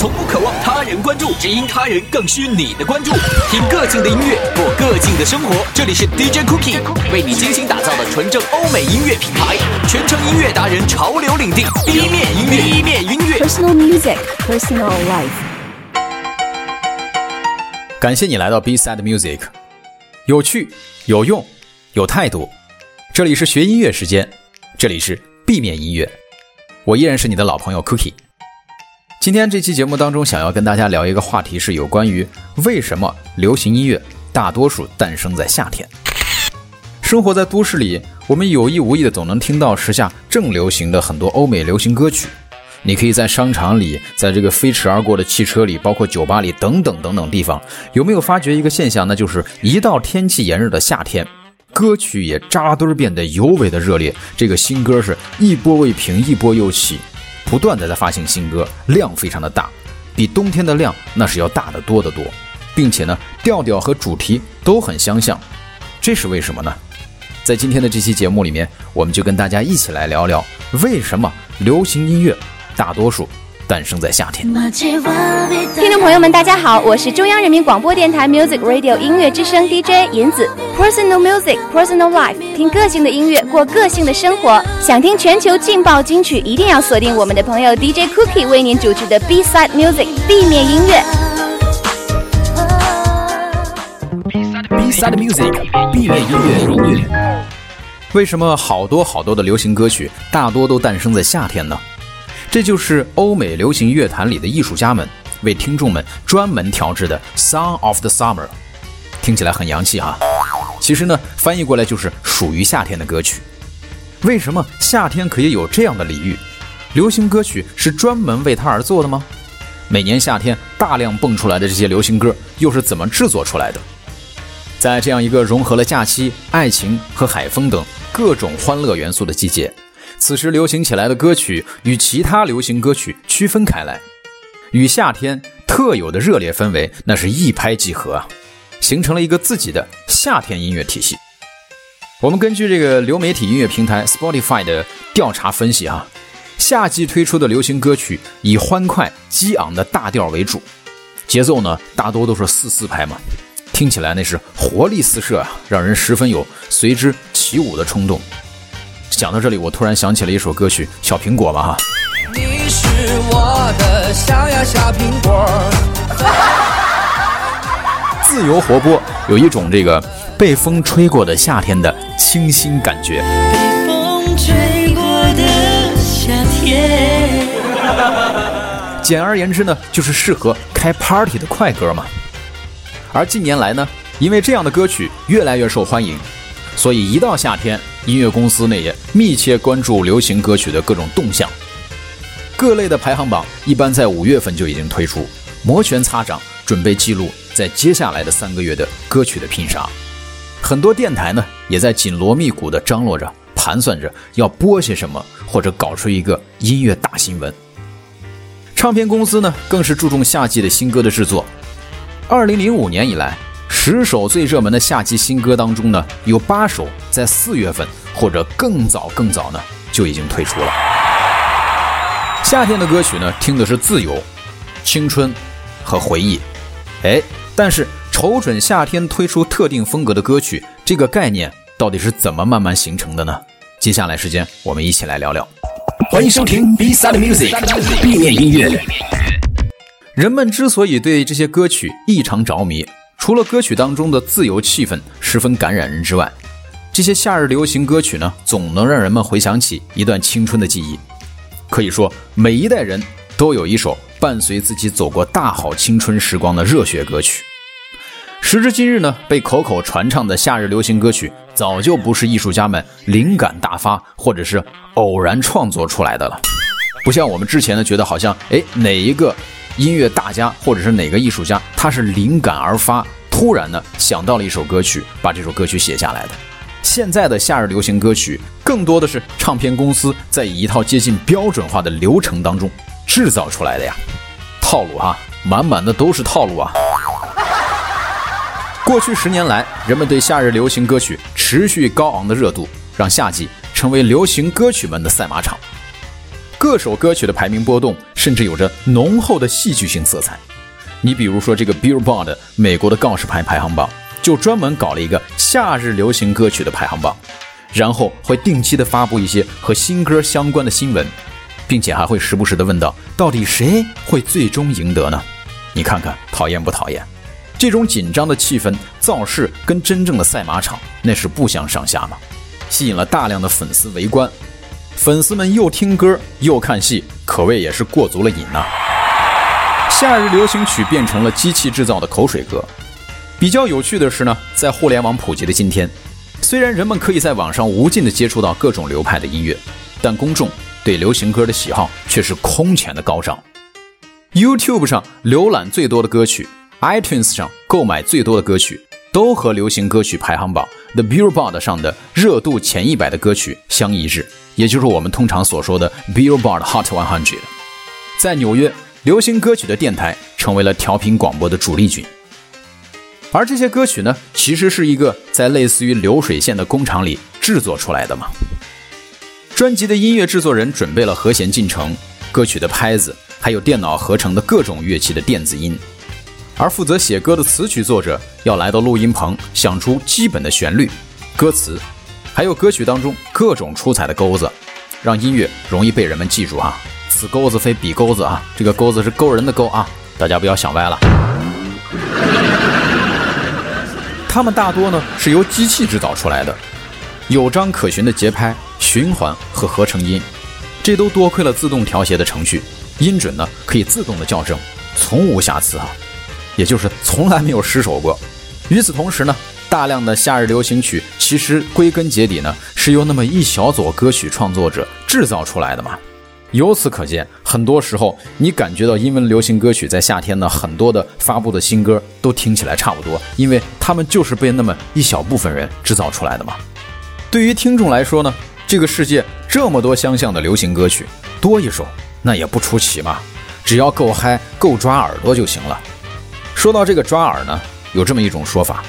从不渴望他人关注，只因他人更需你的关注。听个性的音乐，过个性的生活。这里是 DJ Cookie 为你精心打造的纯正欧美音乐品牌，全程音乐达人潮流领地，B 面音乐，B 面音乐。Personal music, personal life. 感谢你来到 B Side Music，有趣、有用、有态度。这里是学音乐时间，这里是 B 面音乐。我依然是你的老朋友 Cookie。今天这期节目当中，想要跟大家聊一个话题，是有关于为什么流行音乐大多数诞生在夏天。生活在都市里，我们有意无意的总能听到时下正流行的很多欧美流行歌曲。你可以在商场里，在这个飞驰而过的汽车里，包括酒吧里等等等等地方，有没有发觉一个现象？那就是一到天气炎热的夏天，歌曲也扎堆变得尤为的热烈。这个新歌是一波未平，一波又起，不断的在发行新歌，量非常的大，比冬天的量那是要大得多得多，并且呢，调调和主题都很相像，这是为什么呢？在今天的这期节目里面，我们就跟大家一起来聊聊为什么流行音乐大多数诞生在夏天。听众朋友们，大家好，我是中央人民广播电台 Music Radio 音乐之声 DJ 银子。Personal music, personal life，听个性的音乐，过个性的生活。想听全球劲爆金曲，一定要锁定我们的朋友 DJ Cookie 为您主持的 B Side Music B 面音乐。B Side Music，B 面音乐。为什么好多好多的流行歌曲大多都诞生在夏天呢？这就是欧美流行乐坛里的艺术家们为听众们专门调制的 Song of the Summer，听起来很洋气哈。其实呢，翻译过来就是属于夏天的歌曲。为什么夏天可以有这样的礼遇？流行歌曲是专门为它而做的吗？每年夏天大量蹦出来的这些流行歌又是怎么制作出来的？在这样一个融合了假期、爱情和海风等各种欢乐元素的季节，此时流行起来的歌曲与其他流行歌曲区分开来，与夏天特有的热烈氛围那是一拍即合啊，形成了一个自己的夏天音乐体系。我们根据这个流媒体音乐平台 Spotify 的调查分析啊，夏季推出的流行歌曲以欢快激昂的大调为主，节奏呢大多都是四四拍嘛。听起来那是活力四射啊，让人十分有随之起舞的冲动。讲到这里，我突然想起了一首歌曲《小苹果》吧哈。你是我的小呀小苹果，自由活泼，有一种这个被风吹过的夏天的清新感觉。被风吹过的夏天。简而言之呢，就是适合开 party 的快歌嘛。而近年来呢，因为这样的歌曲越来越受欢迎，所以一到夏天，音乐公司内也密切关注流行歌曲的各种动向。各类的排行榜一般在五月份就已经推出，摩拳擦掌，准备记录在接下来的三个月的歌曲的拼杀。很多电台呢，也在紧锣密鼓地张罗着，盘算着要播些什么，或者搞出一个音乐大新闻。唱片公司呢，更是注重夏季的新歌的制作。二零零五年以来，十首最热门的夏季新歌当中呢，有八首在四月份或者更早更早呢就已经推出了。夏天的歌曲呢，听的是自由、青春和回忆。哎，但是瞅准夏天推出特定风格的歌曲，这个概念到底是怎么慢慢形成的呢？接下来时间，我们一起来聊聊。欢迎收听 B Side Music，B 面音乐。人们之所以对这些歌曲异常着迷，除了歌曲当中的自由气氛十分感染人之外，这些夏日流行歌曲呢，总能让人们回想起一段青春的记忆。可以说，每一代人都有一首伴随自己走过大好青春时光的热血歌曲。时至今日呢，被口口传唱的夏日流行歌曲，早就不是艺术家们灵感大发或者是偶然创作出来的了。不像我们之前呢，觉得好像哎哪一个音乐大家或者是哪个艺术家，他是灵感而发，突然呢想到了一首歌曲，把这首歌曲写下来的。现在的夏日流行歌曲，更多的是唱片公司在以一套接近标准化的流程当中制造出来的呀，套路哈，满满的都是套路啊。过去十年来，人们对夏日流行歌曲持续高昂的热度，让夏季成为流行歌曲们的赛马场。各首歌曲的排名波动甚至有着浓厚的戏剧性色彩。你比如说这个 Billboard 美国的告示牌排行榜，就专门搞了一个夏日流行歌曲的排行榜，然后会定期的发布一些和新歌相关的新闻，并且还会时不时的问到，到底谁会最终赢得呢？你看看讨厌不讨厌？这种紧张的气氛造势跟真正的赛马场那是不相上下嘛，吸引了大量的粉丝围观，粉丝们又听歌又看戏，可谓也是过足了瘾呐。夏日流行曲变成了机器制造的口水歌。比较有趣的是呢，在互联网普及的今天，虽然人们可以在网上无尽的接触到各种流派的音乐，但公众对流行歌的喜好却是空前的高涨。YouTube 上浏览最多的歌曲，iTunes 上购买最多的歌曲，都和流行歌曲排行榜 The Billboard 上的热度前一百的歌曲相一致，也就是我们通常所说的 Billboard Hot 100。在纽约，流行歌曲的电台成为了调频广播的主力军。而这些歌曲呢，其实是一个在类似于流水线的工厂里制作出来的嘛。专辑的音乐制作人准备了和弦进程、歌曲的拍子。还有电脑合成的各种乐器的电子音，而负责写歌的词曲作者要来到录音棚，想出基本的旋律、歌词，还有歌曲当中各种出彩的钩子，让音乐容易被人们记住啊！此钩子非彼钩子啊，这个钩子是勾人的勾啊，大家不要想歪了。它们大多呢是由机器制造出来的，有章可循的节拍、循环和合成音，这都多亏了自动调谐的程序。音准呢可以自动的校正，从无瑕疵啊，也就是从来没有失手过。与此同时呢，大量的夏日流行曲其实归根结底呢是由那么一小撮歌曲创作者制造出来的嘛。由此可见，很多时候你感觉到英文流行歌曲在夏天呢很多的发布的新歌都听起来差不多，因为他们就是被那么一小部分人制造出来的嘛。对于听众来说呢，这个世界这么多相像的流行歌曲，多一首。那也不出奇嘛，只要够嗨、够抓耳朵就行了。说到这个抓耳呢，有这么一种说法：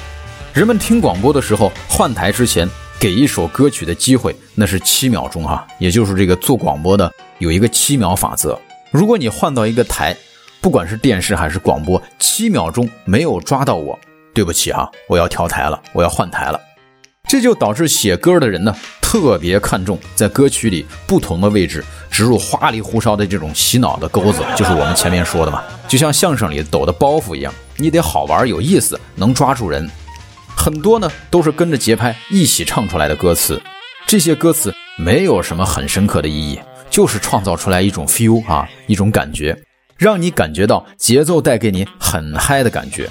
人们听广播的时候，换台之前给一首歌曲的机会，那是七秒钟哈，也就是这个做广播的有一个七秒法则。如果你换到一个台，不管是电视还是广播，七秒钟没有抓到我，对不起哈，我要调台了，我要换台了。这就导致写歌的人呢。特别看重在歌曲里不同的位置植入花里胡哨的这种洗脑的钩子，就是我们前面说的嘛，就像相声里抖的包袱一样，你得好玩有意思，能抓住人。很多呢都是跟着节拍一起唱出来的歌词，这些歌词没有什么很深刻的意义，就是创造出来一种 feel 啊，一种感觉，让你感觉到节奏带给你很嗨的感觉。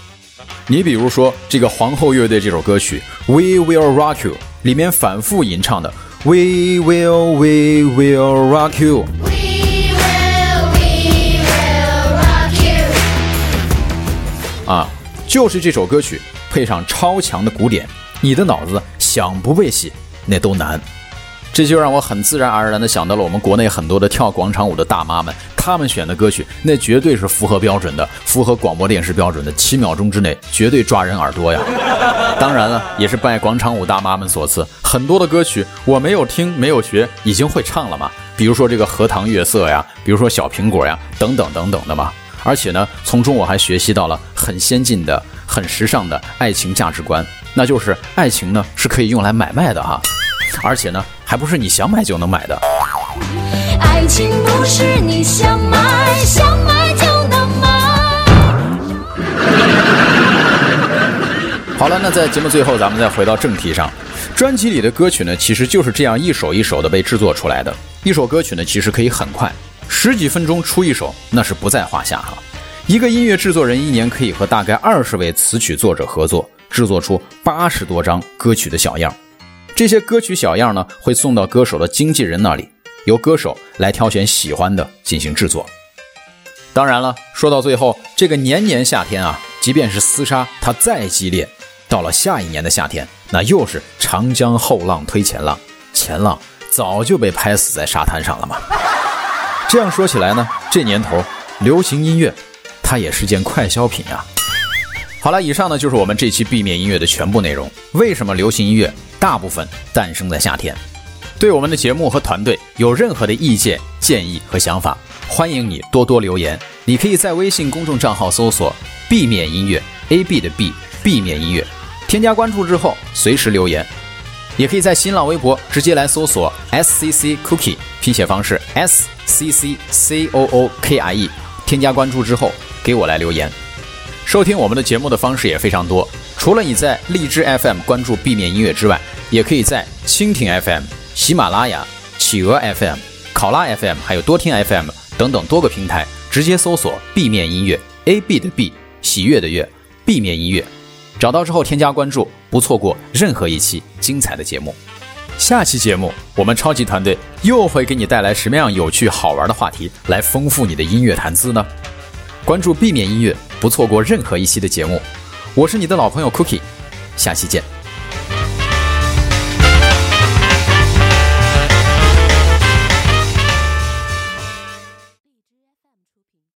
你比如说这个皇后乐队这首歌曲《We Will Rock You》。里面反复吟唱的 We will, we will rock you。啊，就是这首歌曲配上超强的鼓点，你的脑子想不被洗那都难。这就让我很自然而然地想到了我们国内很多的跳广场舞的大妈们，她们选的歌曲那绝对是符合标准的，符合广播电视标准的，七秒钟之内绝对抓人耳朵呀！当然了，也是拜广场舞大妈们所赐，很多的歌曲我没有听没有学，已经会唱了嘛。比如说这个荷塘月色呀，比如说小苹果呀，等等等等的嘛。而且呢，从中我还学习到了很先进的、很时尚的爱情价值观，那就是爱情呢是可以用来买卖的哈。而且呢，还不是你想买就能买的。爱情不是你想买想买就能买。好了，那在节目最后，咱们再回到正题上。专辑里的歌曲呢，其实就是这样一首一首的被制作出来的。一首歌曲呢，其实可以很快，十几分钟出一首，那是不在话下哈。一个音乐制作人一年可以和大概二十位词曲作者合作，制作出八十多张歌曲的小样。这些歌曲小样呢，会送到歌手的经纪人那里，由歌手来挑选喜欢的进行制作。当然了，说到最后，这个年年夏天啊，即便是厮杀它再激烈，到了下一年的夏天，那又是长江后浪推前浪，前浪早就被拍死在沙滩上了嘛。这样说起来呢，这年头流行音乐，它也是件快消品呀。好了，以上呢就是我们这期避免音乐的全部内容。为什么流行音乐大部分诞生在夏天？对我们的节目和团队有任何的意见、建议和想法，欢迎你多多留言。你可以在微信公众账号搜索“ B 面音乐 ”，A B 的 B，B 面音乐，添加关注之后随时留言。也可以在新浪微博直接来搜索 S C C Cookie，拼写方式 S C C C O O K I E，添加关注之后给我来留言。收听我们的节目的方式也非常多，除了你在荔枝 FM 关注 B 面音乐之外，也可以在蜻蜓 FM、喜马拉雅、企鹅 FM、考拉 FM 还有多听 FM 等等多个平台直接搜索 B 面音乐 A B 的 B，喜悦的悦，B 面音乐。找到之后添加关注，不错过任何一期精彩的节目。下期节目，我们超级团队又会给你带来什么样有趣好玩的话题，来丰富你的音乐谈资呢？关注 B 面音乐，不错过任何一期的节目。我是你的老朋友 Cookie，下期见。